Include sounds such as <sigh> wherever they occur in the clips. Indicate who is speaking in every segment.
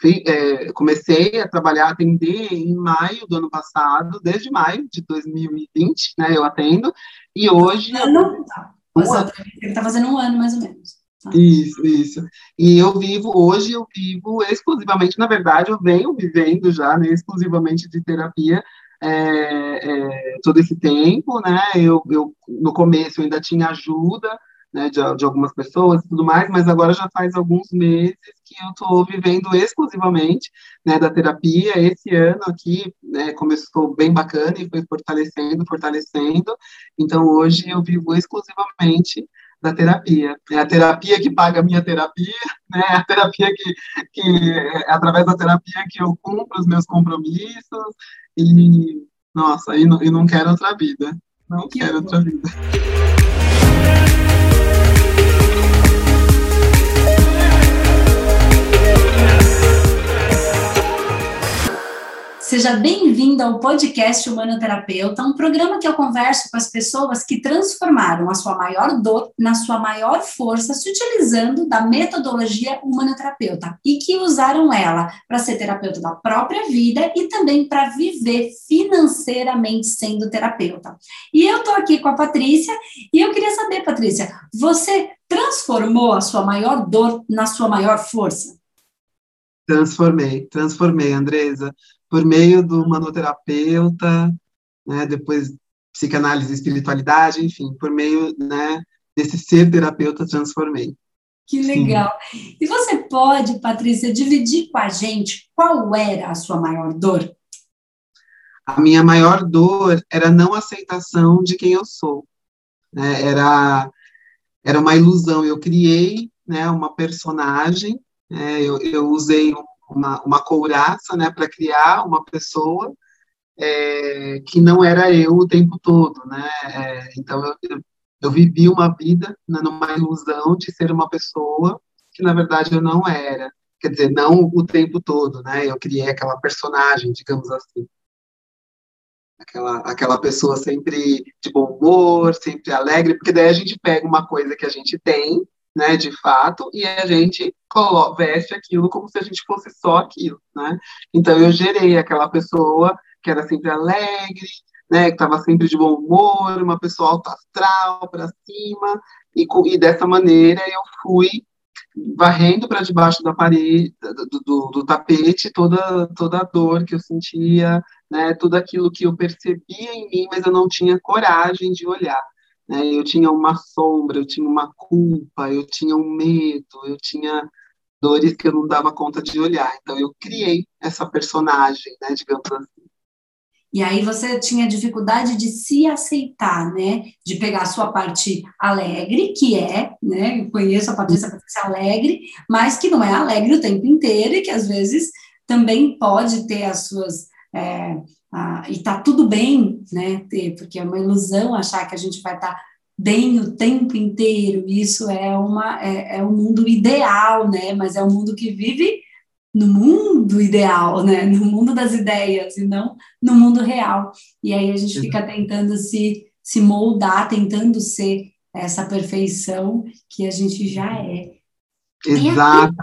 Speaker 1: fui, é, comecei a trabalhar, atender em maio do ano passado, desde maio de 2020, né, eu atendo, e hoje...
Speaker 2: Ano? Tá. Ele está fazendo um ano, mais ou menos.
Speaker 1: Tá. Isso, isso. E eu vivo, hoje eu vivo exclusivamente, na verdade, eu venho vivendo já, né, exclusivamente de terapia, é, é, todo esse tempo, né, eu, eu, no começo eu ainda tinha ajuda, né, de, de, algumas pessoas e tudo mais, mas agora já faz alguns meses que eu estou vivendo exclusivamente né, da terapia. Esse ano aqui né, começou bem bacana e foi fortalecendo, fortalecendo. Então hoje eu vivo exclusivamente da terapia. É a terapia que paga a minha terapia, <laughs> né? É a terapia que, que é através da terapia que eu cumpro os meus compromissos e nossa, e não, e não quero outra vida. Não que quero outra vida.
Speaker 2: Seja bem-vindo ao podcast Humanoterapeuta, um programa que eu converso com as pessoas que transformaram a sua maior dor na sua maior força, se utilizando da metodologia humanoterapeuta e que usaram ela para ser terapeuta da própria vida e também para viver financeiramente sendo terapeuta. E eu estou aqui com a Patrícia e eu queria saber, Patrícia, você transformou a sua maior dor na sua maior força?
Speaker 1: Transformei, transformei, Andresa por meio do manoterapeuta, né, depois psicanálise e espiritualidade, enfim, por meio né, desse ser terapeuta transformei.
Speaker 2: Que legal. Sim. E você pode, Patrícia, dividir com a gente qual era a sua maior dor?
Speaker 1: A minha maior dor era a não aceitação de quem eu sou. Né? Era, era uma ilusão. Eu criei né, uma personagem, né? eu, eu usei uma, uma couraça, né, para criar uma pessoa é, que não era eu o tempo todo, né? É, então eu, eu, vivi uma vida né, numa ilusão de ser uma pessoa que na verdade eu não era. Quer dizer, não o tempo todo, né? Eu criei aquela personagem, digamos assim. Aquela, aquela pessoa sempre de bom humor, sempre alegre, porque daí a gente pega uma coisa que a gente tem, né, de fato, e a gente veste aquilo como se a gente fosse só aquilo, né? Então eu gerei aquela pessoa que era sempre alegre, né, que estava sempre de bom humor, uma pessoa alta astral para cima, e, e dessa maneira eu fui varrendo para debaixo da parede, do, do, do, tapete, toda, toda a dor que eu sentia, né, tudo aquilo que eu percebia em mim, mas eu não tinha coragem de olhar. Né? Eu tinha uma sombra, eu tinha uma culpa, eu tinha um medo, eu tinha dores que eu não dava conta de olhar. Então eu criei essa personagem, né, digamos assim.
Speaker 2: E aí você tinha dificuldade de se aceitar, né? De pegar a sua parte alegre, que é, né? Eu conheço a Patrícia, Patrícia alegre, mas que não é alegre o tempo inteiro e que às vezes também pode ter as suas é, ah, e tá tudo bem, né? Ter, porque é uma ilusão achar que a gente vai estar tá bem o tempo inteiro. Isso é uma é, é um mundo ideal, né? Mas é um mundo que vive no mundo ideal, né? No mundo das ideias e não no mundo real. E aí a gente fica tentando se se moldar, tentando ser essa perfeição que a gente já é.
Speaker 1: Exato.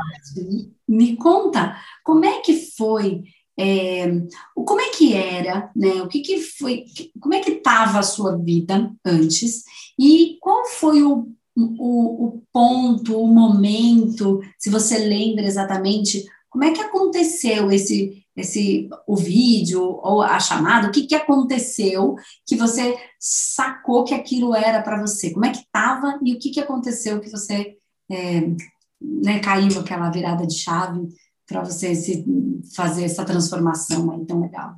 Speaker 2: Me conta, como é que foi é, como é que era, né? O que, que foi, como é que estava a sua vida antes e qual foi o, o, o, ponto, o momento, se você lembra exatamente, como é que aconteceu esse, esse o vídeo ou a chamada, o que, que aconteceu que você sacou que aquilo era para você? Como é que estava e o que, que aconteceu que você é, né, caiu aquela virada de chave para você se fazer essa transformação aí tão legal?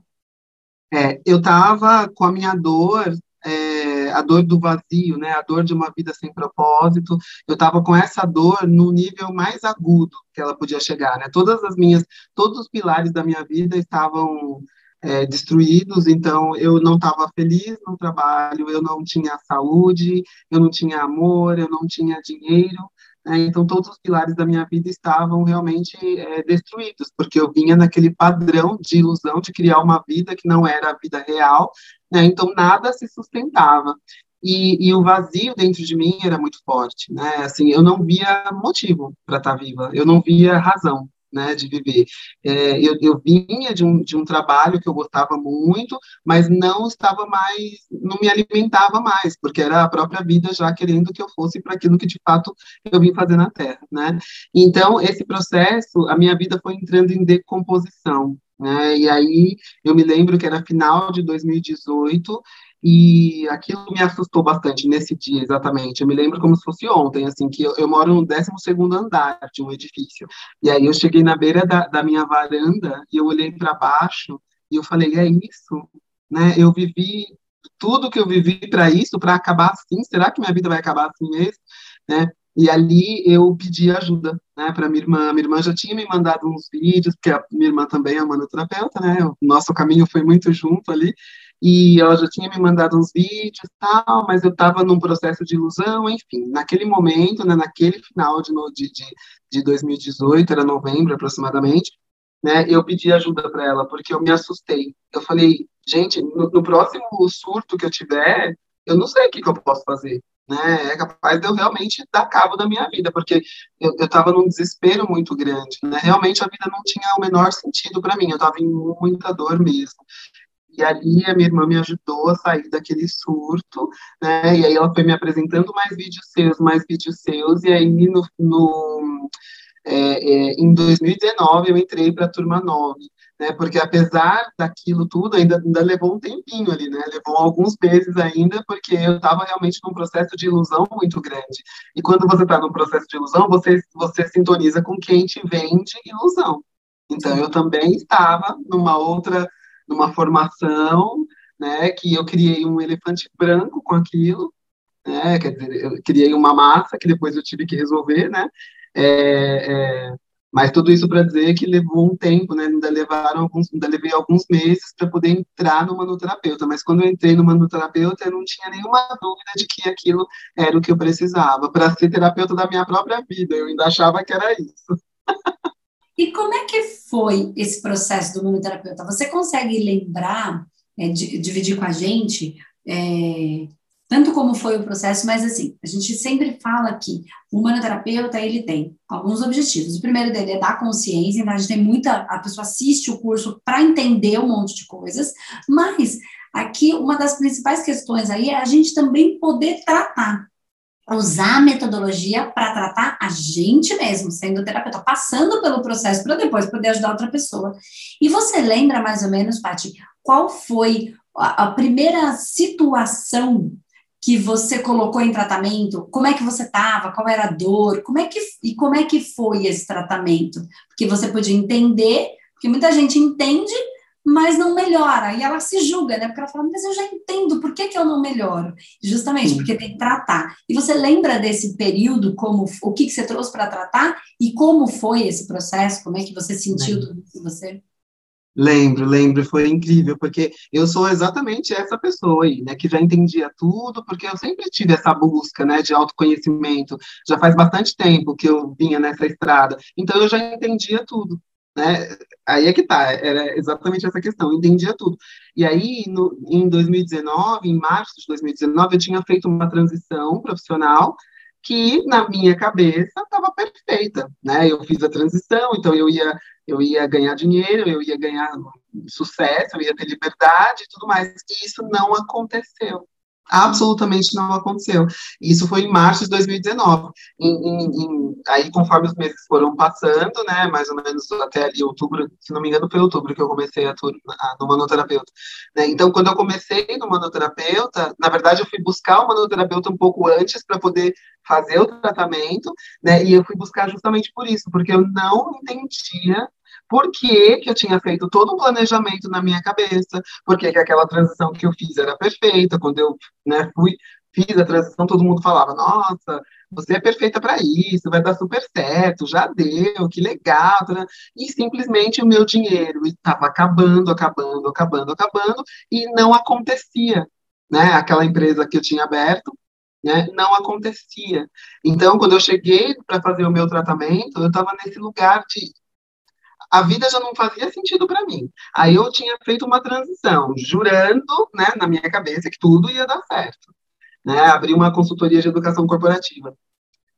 Speaker 1: É, eu estava com a minha dor, é, a dor do vazio, né, a dor de uma vida sem propósito. Eu estava com essa dor no nível mais agudo que ela podia chegar, né? Todas as minhas, todos os pilares da minha vida estavam é, destruídos, então eu não estava feliz no trabalho, eu não tinha saúde, eu não tinha amor, eu não tinha dinheiro, né? Então, todos os pilares da minha vida estavam realmente é, destruídos, porque eu vinha naquele padrão de ilusão de criar uma vida que não era a vida real, né? então nada se sustentava. E, e, o vazio dentro de mim era muito forte, né? Assim, eu não via motivo para estar tá viva, eu não via razão, né, de viver. É, eu, eu vinha de um, de um trabalho que eu gostava muito, mas não estava mais, não me alimentava mais, porque era a própria vida já querendo que eu fosse para aquilo que de fato eu vim fazer na Terra, né? Então, esse processo, a minha vida foi entrando em decomposição, né? E aí eu me lembro que era final de 2018 e aquilo me assustou bastante nesse dia, exatamente. Eu me lembro como se fosse ontem, assim, que eu, eu moro no 12 andar de um edifício. E aí eu cheguei na beira da, da minha varanda e eu olhei para baixo e eu falei: é isso, né? Eu vivi tudo que eu vivi para isso, para acabar assim. Será que minha vida vai acabar assim mesmo? Né? E ali eu pedi ajuda, né, para minha irmã. Minha irmã já tinha me mandado uns vídeos, porque a minha irmã também é manoterapeuta, né? O nosso caminho foi muito junto ali e ela já tinha me mandado uns vídeos tal, mas eu estava num processo de ilusão, enfim, naquele momento, né, naquele final de, de, de 2018, era novembro aproximadamente, né, eu pedi ajuda para ela, porque eu me assustei. Eu falei, gente, no, no, próximo surto que eu tiver, eu não sei o que, que eu posso fazer, né, é capaz de eu realmente dar cabo da minha vida, porque eu estava num desespero muito grande, né, realmente a vida não tinha o menor sentido para mim, eu estava em muita dor mesmo. E ali a minha irmã me ajudou a sair daquele surto, né? E aí ela foi me apresentando mais vídeos seus, mais vídeos seus, e aí no, no é, é, em 2019 eu entrei para a turma 9, né? Porque apesar daquilo tudo, ainda, ainda levou um tempinho ali, né? Levou alguns meses ainda, porque eu estava realmente num processo de ilusão muito grande. E quando você está num processo de ilusão, você, você sintoniza com quem te vende ilusão. Então, eu também estava numa outra numa formação, né, que eu criei um elefante branco com aquilo, né, quer dizer, eu criei uma massa que depois eu tive que resolver, né, é, é, mas tudo isso para dizer que levou um tempo, né, ainda levaram alguns, ainda levei alguns meses para poder entrar no manoterapeuta, mas quando eu entrei no manoterapeuta eu não tinha nenhuma dúvida de que aquilo era o que eu precisava para ser terapeuta da minha própria vida, eu ainda achava que era isso. <laughs>
Speaker 2: E como é que foi esse processo do manoterapeuta? Você consegue lembrar, é, de, dividir com a gente, é, tanto como foi o processo, mas assim, a gente sempre fala que o manoterapeuta, ele tem alguns objetivos. O primeiro dele é dar consciência, então a gente tem muita, a pessoa assiste o curso para entender um monte de coisas, mas aqui uma das principais questões aí é a gente também poder tratar usar a metodologia para tratar a gente mesmo, sendo terapeuta, passando pelo processo para depois poder ajudar outra pessoa. E você lembra mais ou menos, Paty, qual foi a, a primeira situação que você colocou em tratamento? Como é que você estava? Qual era a dor? Como é que e como é que foi esse tratamento? Porque você podia entender, porque muita gente entende, mas não melhora. E ela se julga, né? Porque ela fala, mas eu já entendo, por que, que eu não melhoro? Justamente porque tem que tratar. E você lembra desse período, como o que, que você trouxe para tratar e como foi esse processo? Como é que você sentiu tudo isso você?
Speaker 1: Lembro, lembro, foi incrível, porque eu sou exatamente essa pessoa aí, né, que já entendia tudo, porque eu sempre tive essa busca, né, de autoconhecimento, já faz bastante tempo que eu vinha nessa estrada, então eu já entendia tudo, né? Aí é que tá, era exatamente essa questão, eu entendia tudo. E aí, no, em 2019, em março de 2019, eu tinha feito uma transição profissional que, na minha cabeça, estava perfeita, né? Eu fiz a transição, então eu ia, eu ia ganhar dinheiro, eu ia ganhar sucesso, eu ia ter liberdade e tudo mais. E isso não aconteceu absolutamente não aconteceu. Isso foi em março de 2019. Em, em, aí, conforme os meses foram passando, né, mais ou menos até ali outubro, se não me engano, foi outubro que eu comecei a tur no manoterapeuta. Né? Então, quando eu comecei no manoterapeuta, na verdade, eu fui buscar o manoterapeuta um pouco antes para poder fazer o tratamento, né, e eu fui buscar justamente por isso, porque eu não entendia por que, que eu tinha feito todo um planejamento na minha cabeça, por que, que aquela transição que eu fiz era perfeita, quando eu né, fui, fiz a transição, todo mundo falava, nossa, você é perfeita para isso, vai dar super certo, já deu, que legal, né? e simplesmente o meu dinheiro estava acabando, acabando, acabando, acabando, e não acontecia, né, aquela empresa que eu tinha aberto, né, não acontecia. Então, quando eu cheguei para fazer o meu tratamento, eu estava nesse lugar de a vida já não fazia sentido para mim. Aí eu tinha feito uma transição, jurando, né, na minha cabeça que tudo ia dar certo. Né, abri uma consultoria de educação corporativa,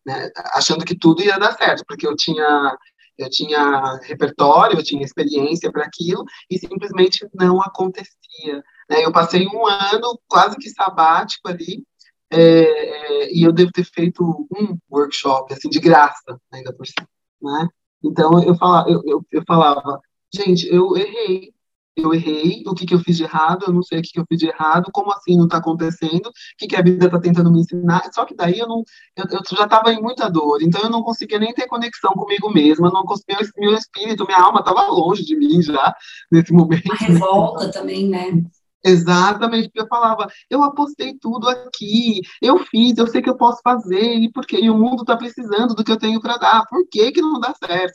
Speaker 1: né, achando que tudo ia dar certo, porque eu tinha eu tinha repertório, eu tinha experiência para aquilo, e simplesmente não acontecia. Né? Eu passei um ano quase que sabático ali, é, é, e eu devo ter feito um workshop, assim, de graça, ainda por cima, né? Então, eu falava, eu, eu, eu falava, gente, eu errei, eu errei, o que, que eu fiz de errado, eu não sei o que, que eu fiz de errado, como assim não está acontecendo, o que, que a vida está tentando me ensinar, só que daí eu não, eu, eu já estava em muita dor, então eu não conseguia nem ter conexão comigo mesma, não conseguia, meu espírito, minha alma estava longe de mim já, <laughs> nesse momento. A
Speaker 2: revolta né? também, né?
Speaker 1: Exatamente, porque eu falava, eu apostei tudo aqui, eu fiz, eu sei que eu posso fazer, e porque e o mundo está precisando do que eu tenho para dar, por que, que não dá certo?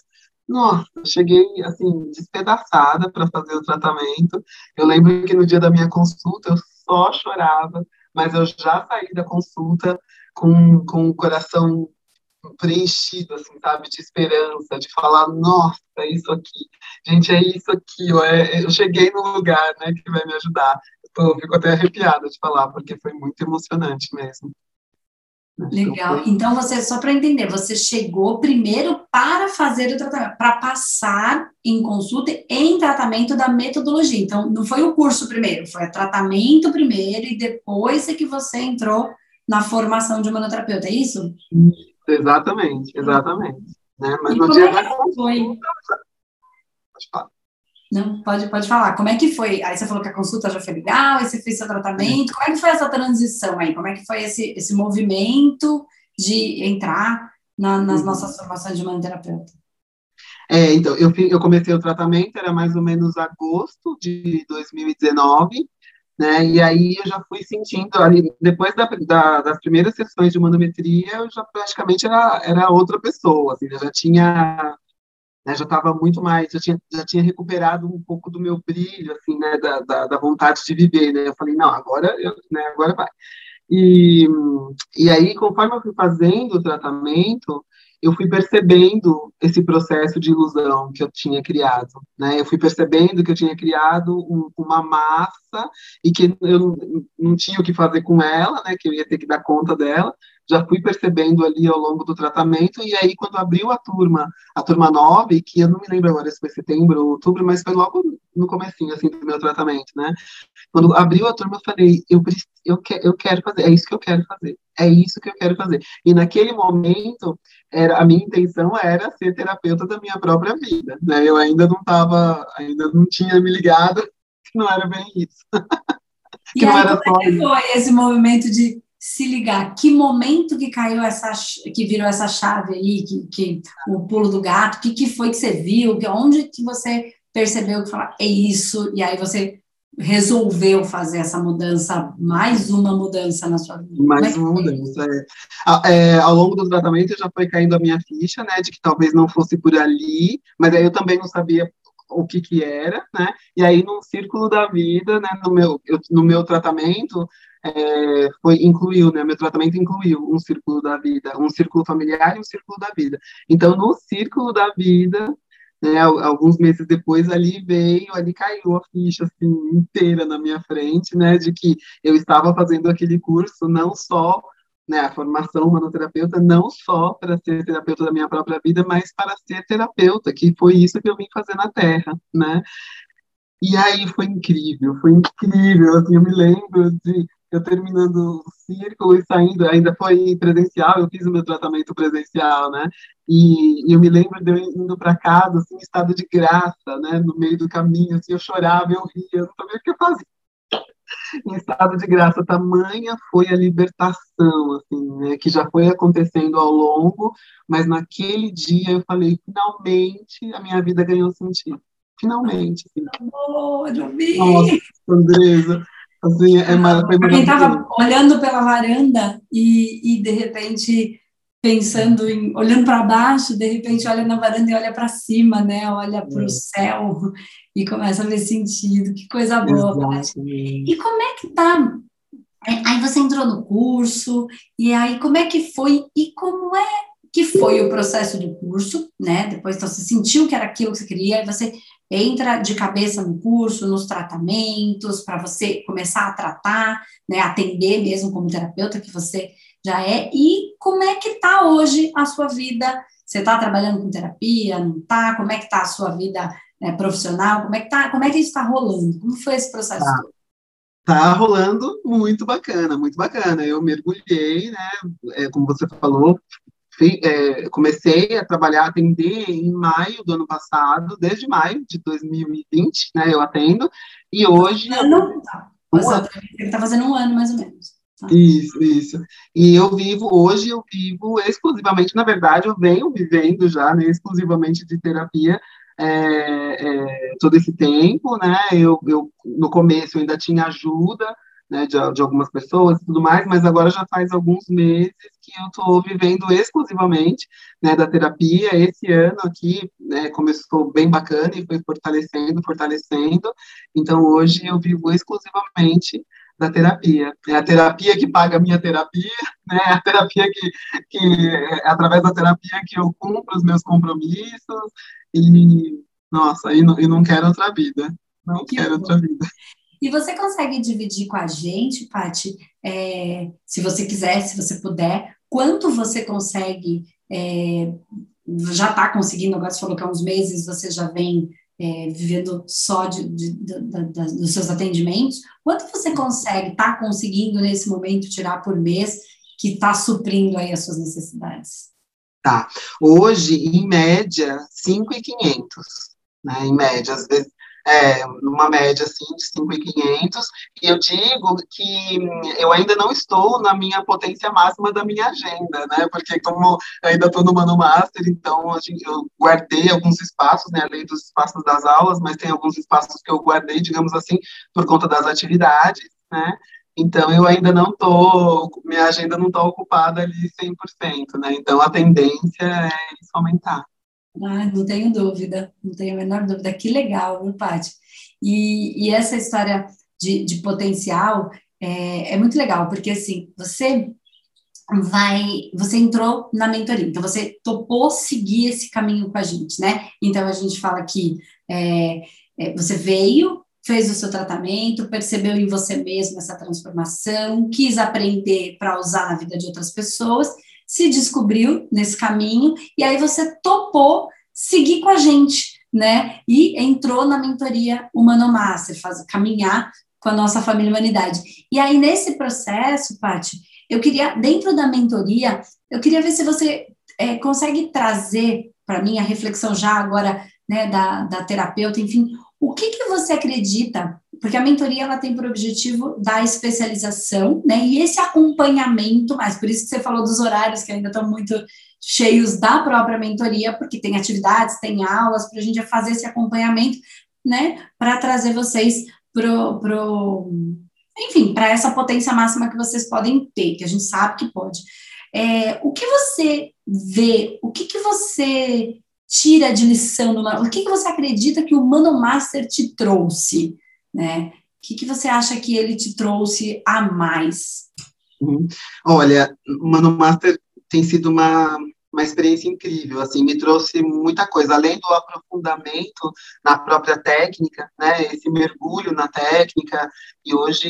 Speaker 1: Nossa, cheguei assim, despedaçada para fazer o tratamento. Eu lembro que no dia da minha consulta eu só chorava, mas eu já saí da consulta com, com o coração preenchido, assim, sabe, de esperança, de falar, nossa, é isso aqui, gente, é isso aqui, eu, é, eu cheguei no lugar, né, que vai me ajudar. Eu fico até arrepiada de falar, porque foi muito emocionante mesmo.
Speaker 2: Legal. Então, você, só para entender, você chegou primeiro para fazer o tratamento, para passar em consulta em tratamento da metodologia. Então, não foi o curso primeiro, foi o tratamento primeiro e depois é que você entrou na formação de manoterapeuta, é isso?
Speaker 1: Exatamente, exatamente. Né? Mas e no dia é da consulta. Foi?
Speaker 2: Não, pode, pode falar. Como é que foi? Aí você falou que a consulta já foi legal, aí você fez seu tratamento. Como é que foi essa transição aí? Como é que foi esse, esse movimento de entrar na, nas uhum. nossas formações de manoterapeuta?
Speaker 1: É, então, eu, eu comecei o tratamento, era mais ou menos agosto de 2019, né, e aí eu já fui sentindo ali, depois da, da, das primeiras sessões de manometria, eu já praticamente era, era outra pessoa, assim, eu já tinha né, já estava muito mais, já tinha, já tinha recuperado um pouco do meu brilho, assim, né, da, da, da vontade de viver, né, eu falei, não, agora, eu, né, agora vai. E, e aí, conforme eu fui fazendo o tratamento, eu fui percebendo esse processo de ilusão que eu tinha criado, né? Eu fui percebendo que eu tinha criado um, uma massa e que eu não, não tinha o que fazer com ela, né? Que eu ia ter que dar conta dela, já fui percebendo ali ao longo do tratamento, e aí quando abriu a turma, a turma 9, que eu não me lembro agora se foi setembro ou outubro, mas foi logo no comecinho, assim, do meu tratamento, né? Quando abriu a turma, eu falei, eu, eu, que, eu quero fazer, é isso que eu quero fazer, é isso que eu quero fazer. E naquele momento, era, a minha intenção era ser terapeuta da minha própria vida, né? Eu ainda não estava, ainda não tinha me ligado <laughs> que não era bem isso. <laughs>
Speaker 2: que e aí, como é que foi esse movimento de se ligar que momento que caiu essa que virou essa chave aí que, que o pulo do gato que que foi que você viu que onde que você percebeu que falar é isso e aí você resolveu fazer essa mudança mais uma mudança na sua vida
Speaker 1: mais é uma mudança é. é. ao longo do tratamento já foi caindo a minha ficha né de que talvez não fosse por ali mas aí eu também não sabia o que que era, né? E aí no círculo da vida, né? No meu eu, no meu tratamento é, foi incluiu, né? Meu tratamento incluiu um círculo da vida, um círculo familiar e um círculo da vida. Então no círculo da vida né, alguns meses depois ali veio, ali caiu a ficha assim inteira na minha frente, né, de que eu estava fazendo aquele curso não só né, a formação manoterapeuta não só para ser terapeuta da minha própria vida, mas para ser terapeuta, que foi isso que eu vim fazer na Terra, né? E aí foi incrível, foi incrível, assim, eu me lembro de eu terminando o círculo e saindo, ainda foi presencial, eu fiz o meu tratamento presencial, né? E, eu me lembro de eu indo para casa, assim, em estado de graça, né? No meio do caminho, assim, eu chorava, eu ria, eu não sabia o que eu fazia em estado de graça. Tamanha foi a libertação, assim, né, que já foi acontecendo ao longo, mas naquele dia eu falei, finalmente a minha vida ganhou sentido. Finalmente. Assim.
Speaker 2: Amor, eu vi.
Speaker 1: Nossa, Andresa. Assim, é
Speaker 2: maravilhoso. Quem estava olhando pela varanda e, e de repente pensando em olhando para baixo, de repente olha na varanda e olha para cima, né? Olha para o é. céu e começa a ver sentido. Que coisa boa. E como é que tá? Aí você entrou no curso e aí como é que foi e como é que foi o processo do curso, né? Depois então, você sentiu que era aquilo que você queria, e você entra de cabeça no curso, nos tratamentos, para você começar a tratar, né? Atender mesmo como terapeuta que você já é, e como é que está hoje a sua vida Você está trabalhando com terapia? Não está? Como é que está a sua vida né, profissional? Como é que tá? Como é que isso está rolando? Como foi esse processo?
Speaker 1: Tá. Tá rolando muito bacana, muito bacana. Eu mergulhei, né? É, como você falou, é, comecei a trabalhar, atender em maio do ano passado, desde maio de 2020, né? Eu atendo, e hoje.
Speaker 2: Ano, tá. Ele está fazendo um ano mais ou menos.
Speaker 1: Tá. Isso, isso. E eu vivo, hoje eu vivo exclusivamente, na verdade, eu venho vivendo já, né, exclusivamente de terapia é, é, todo esse tempo, né, eu, eu, no começo eu ainda tinha ajuda, né, de, de algumas pessoas e tudo mais, mas agora já faz alguns meses que eu estou vivendo exclusivamente, né, da terapia, esse ano aqui, né, começou bem bacana e foi fortalecendo, fortalecendo, então hoje eu vivo exclusivamente da terapia. É a terapia que paga a minha terapia, <laughs> né? É a terapia que, que é através da terapia que eu cumpro os meus compromissos e, nossa, e não, e não quero outra vida. Não que quero bom. outra vida.
Speaker 2: E você consegue dividir com a gente, Paty, é, se você quiser, se você puder, quanto você consegue, é, já está conseguindo, agora você falou que há uns meses você já vem é, vivendo só de, de, de, dos seus atendimentos, quanto você consegue, está conseguindo nesse momento tirar por mês que está suprindo aí as suas necessidades?
Speaker 1: Tá. Hoje, em média, 5,500, né? Em média, às vezes é, numa média assim de 5.500, e eu digo que eu ainda não estou na minha potência máxima da minha agenda, né, porque como eu ainda estou no Mano Master, então eu guardei alguns espaços, né, além dos espaços das aulas, mas tem alguns espaços que eu guardei, digamos assim, por conta das atividades, né, então, eu ainda não estou, minha agenda não está ocupada ali 100%, né? Então, a tendência é isso aumentar.
Speaker 2: Ah, não tenho dúvida, não tenho a menor dúvida. Que legal, viu, Paty? E, e essa história de, de potencial é, é, muito legal, porque assim, você vai, você entrou na mentoria, então você topou seguir esse caminho com a gente, né? Então a gente fala que é, é, você veio, fez o seu tratamento, percebeu em você mesmo essa transformação, quis aprender para usar na vida de outras pessoas se descobriu nesse caminho e aí você topou seguir com a gente, né? E entrou na mentoria Humano Master, faz, caminhar com a nossa família Humanidade. E aí, nesse processo, Paty, eu queria, dentro da mentoria, eu queria ver se você é, consegue trazer para mim a reflexão já agora, né, da, da terapeuta, enfim, o que, que você acredita porque a mentoria ela tem por objetivo dar especialização, né? E esse acompanhamento, mas por isso que você falou dos horários que ainda estão muito cheios da própria mentoria, porque tem atividades, tem aulas para a gente fazer esse acompanhamento, né? Para trazer vocês pro, pro enfim, para essa potência máxima que vocês podem ter, que a gente sabe que pode. É, o que você vê, o que, que você tira de lição, no, o que, que você acredita que o Mano Master te trouxe? Né? O que, que você acha que ele te trouxe a mais?
Speaker 1: Uhum. Olha, o Mano Master tem sido uma, uma experiência incrível, assim, me trouxe muita coisa, além do aprofundamento na própria técnica, né, esse mergulho na técnica, e hoje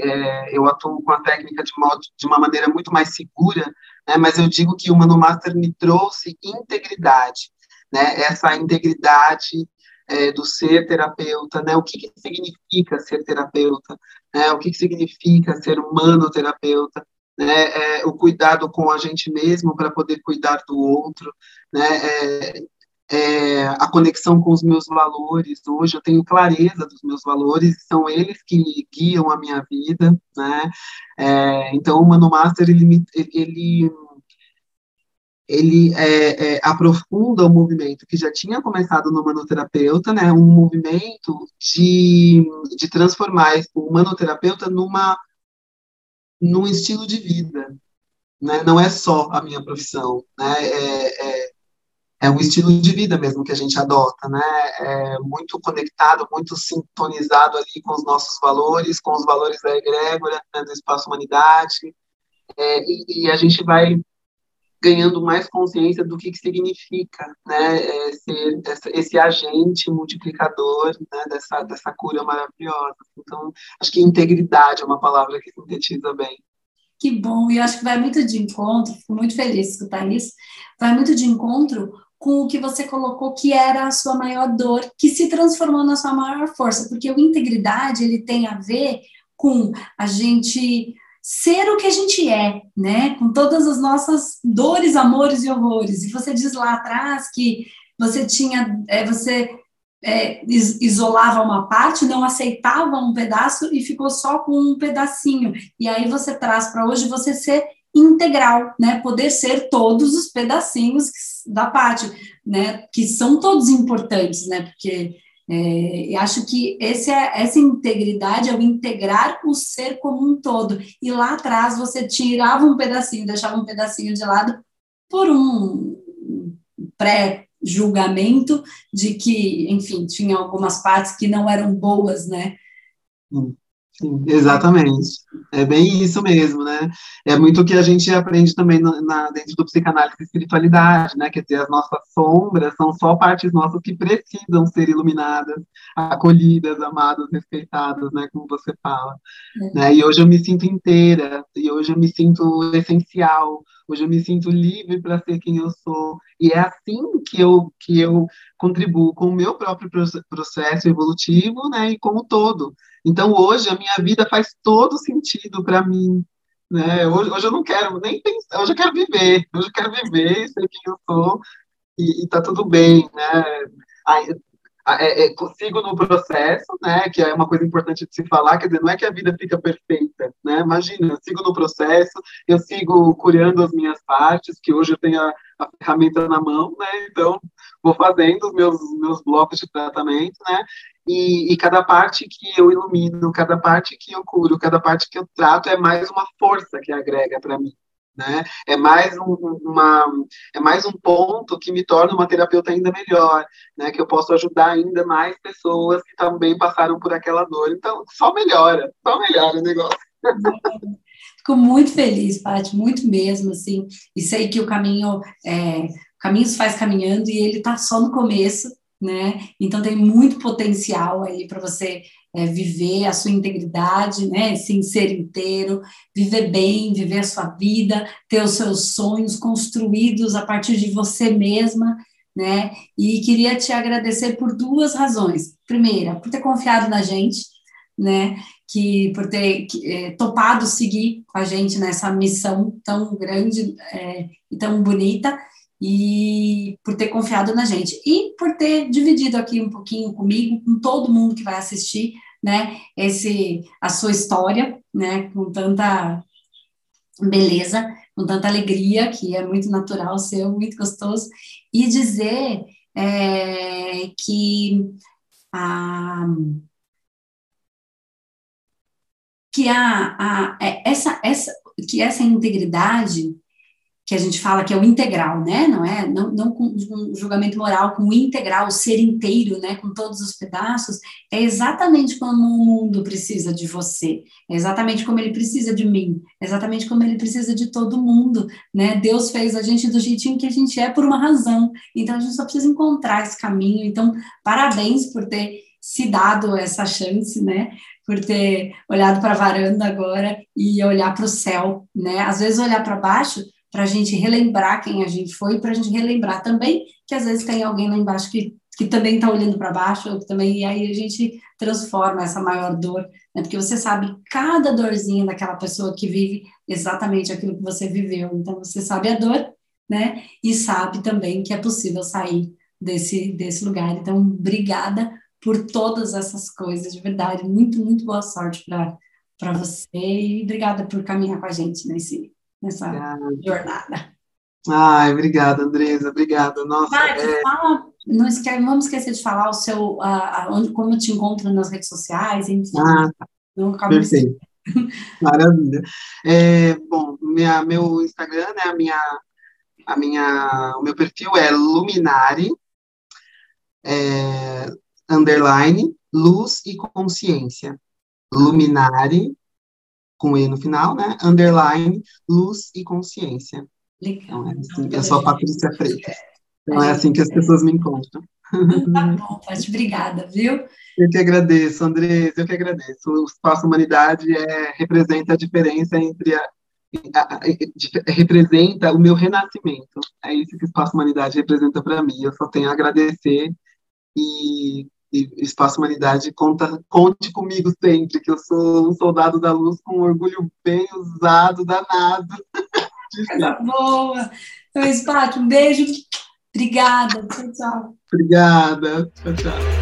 Speaker 1: é, eu atuo com a técnica de, modo, de uma maneira muito mais segura, né, mas eu digo que o Mano Master me trouxe integridade, né, essa integridade é, do ser terapeuta, né? O que, que significa ser terapeuta, né? O que, que significa ser humano terapeuta, né? É, o cuidado com a gente mesmo para poder cuidar do outro, né? É, é, a conexão com os meus valores. Hoje eu tenho clareza dos meus valores, são eles que guiam a minha vida, né? É, então o Mano Master ele, ele ele é, é, aprofunda o movimento que já tinha começado no manoterapeuta, né, um movimento de, de transformar o manoterapeuta numa num estilo de vida, né, não é só a minha profissão, né, é, é, é um estilo de vida mesmo que a gente adota, né, é muito conectado, muito sintonizado ali com os nossos valores, com os valores da egrégora, né, do espaço humanidade, é, e, e a gente vai ganhando mais consciência do que, que significa né, é, ser esse agente multiplicador né, dessa, dessa cura maravilhosa. Então, acho que integridade é uma palavra que sintetiza bem.
Speaker 2: Que bom, e acho que vai muito de encontro, fico muito feliz de escutar isso, vai muito de encontro com o que você colocou que era a sua maior dor, que se transformou na sua maior força, porque o integridade, ele tem a ver com a gente ser o que a gente é, né? Com todas as nossas dores, amores e horrores. E você diz lá atrás que você tinha, é, você é, isolava uma parte, não aceitava um pedaço e ficou só com um pedacinho. E aí você traz para hoje você ser integral, né? Poder ser todos os pedacinhos da parte, né? Que são todos importantes, né? Porque é, acho que esse é, essa integridade é o integrar o ser como um todo. E lá atrás você tirava um pedacinho, deixava um pedacinho de lado por um pré-julgamento de que, enfim, tinha algumas partes que não eram boas, né?
Speaker 1: Hum. Sim, exatamente. É bem isso mesmo, né? É muito o que a gente aprende também na, na, dentro do psicanálise e espiritualidade, né? Quer dizer, as nossas sombras são só partes nossas que precisam ser iluminadas, acolhidas, amadas, respeitadas, né? Como você fala. É. Né? E hoje eu me sinto inteira, e hoje eu me sinto essencial, hoje eu me sinto livre para ser quem eu sou. E é assim que eu, que eu contribuo com o meu próprio processo evolutivo, né? E com o todo. Então, hoje, a minha vida faz todo sentido para mim. Né? Hoje, hoje eu não quero nem pensar, hoje eu quero viver, hoje eu quero viver, ser quem eu sou, e, está tudo bem, né? Aí, é, é, sigo no processo, né, que é uma coisa importante de se falar, quer dizer, não é que a vida fica perfeita, né, imagina, eu sigo no processo, eu sigo curando as minhas partes, que hoje eu tenho a, a ferramenta na mão, né, então vou fazendo os meus, meus blocos de tratamento, né, e, e, cada parte que eu ilumino, cada parte que eu curo, cada parte que eu trato é mais uma força que agrega para mim. Né? É mais um, uma é mais um ponto que me torna uma terapeuta ainda melhor, né? Que eu posso ajudar ainda mais pessoas que também passaram por aquela dor. Então, só melhora, só melhora o negócio. <laughs>
Speaker 2: Fico muito feliz, Paty, muito mesmo, assim, e sei que o caminho, é, se faz caminhando e ele está só no começo, né? Então tem muito potencial aí para você é, viver a sua integridade, né? Sim, ser inteiro, viver bem, viver a sua vida, ter os seus sonhos construídos a partir de você mesma, né? E queria te agradecer por duas razões. Primeira, por ter confiado na gente, né? Que por ter é, topado seguir com a gente nessa missão tão grande é, e tão bonita e por ter confiado na gente e por ter dividido aqui um pouquinho comigo, com todo mundo que vai assistir, né, esse a sua história, né, com tanta beleza, com tanta alegria, que é muito natural seu, muito gostoso, e dizer é, que a que a, a, é, essa, essa, que essa integridade que a gente fala que é o integral, né? Não é não, não com um julgamento moral, com o integral, o ser inteiro, né? Com todos os pedaços, é exatamente como o mundo precisa de você, é exatamente como ele precisa de mim, é exatamente como ele precisa de todo mundo, né? Deus fez a gente do jeitinho que a gente é por uma razão, então a gente só precisa encontrar esse caminho. Então, parabéns por ter se dado essa chance, né? Por ter olhado para a varanda agora e olhar para o céu, né? Às vezes olhar para baixo para a gente relembrar quem a gente foi, para a gente relembrar também que às vezes tem alguém lá embaixo que, que também está olhando para baixo, ou também, e aí a gente transforma essa maior dor, né? porque você sabe cada dorzinha daquela pessoa que vive exatamente aquilo que você viveu, então você sabe a dor, né, e sabe também que é possível sair desse, desse lugar, então obrigada por todas essas coisas, de verdade, muito, muito boa sorte para você, e obrigada por caminhar com a gente nesse nessa jornada.
Speaker 1: Ai, obrigada, Andresa, obrigada. Nossa,
Speaker 2: Vai, é... fala, não esquece, vamos esquecer de falar o seu, uh, onde, como te encontro nas redes sociais, enfim.
Speaker 1: Ah, tá. perfeito. <laughs> Maravilha. É, bom, minha, meu Instagram, né, a minha, a minha, o meu perfil é Luminari, é, underline, luz e consciência. Luminari, com E no final, né? Underline, luz e consciência. Legal. Então, é assim, eu sou a Patrícia Freitas. Então é assim que as pessoas me encontram.
Speaker 2: Tá bom, Paty, obrigada, viu?
Speaker 1: Eu que agradeço, Andrés, eu que agradeço. O Espaço Humanidade é, representa a diferença entre a, representa o meu renascimento. É isso que o Espaço Humanidade representa para mim. Eu só tenho a agradecer e, e Espaço Humanidade conta, conte comigo sempre, que eu sou um soldado da luz com orgulho bem usado, danado. <laughs>
Speaker 2: Coisa boa. Então, Espaço, um beijo. Obrigada. Tchau, tchau.
Speaker 1: Obrigada. Tchau, tchau.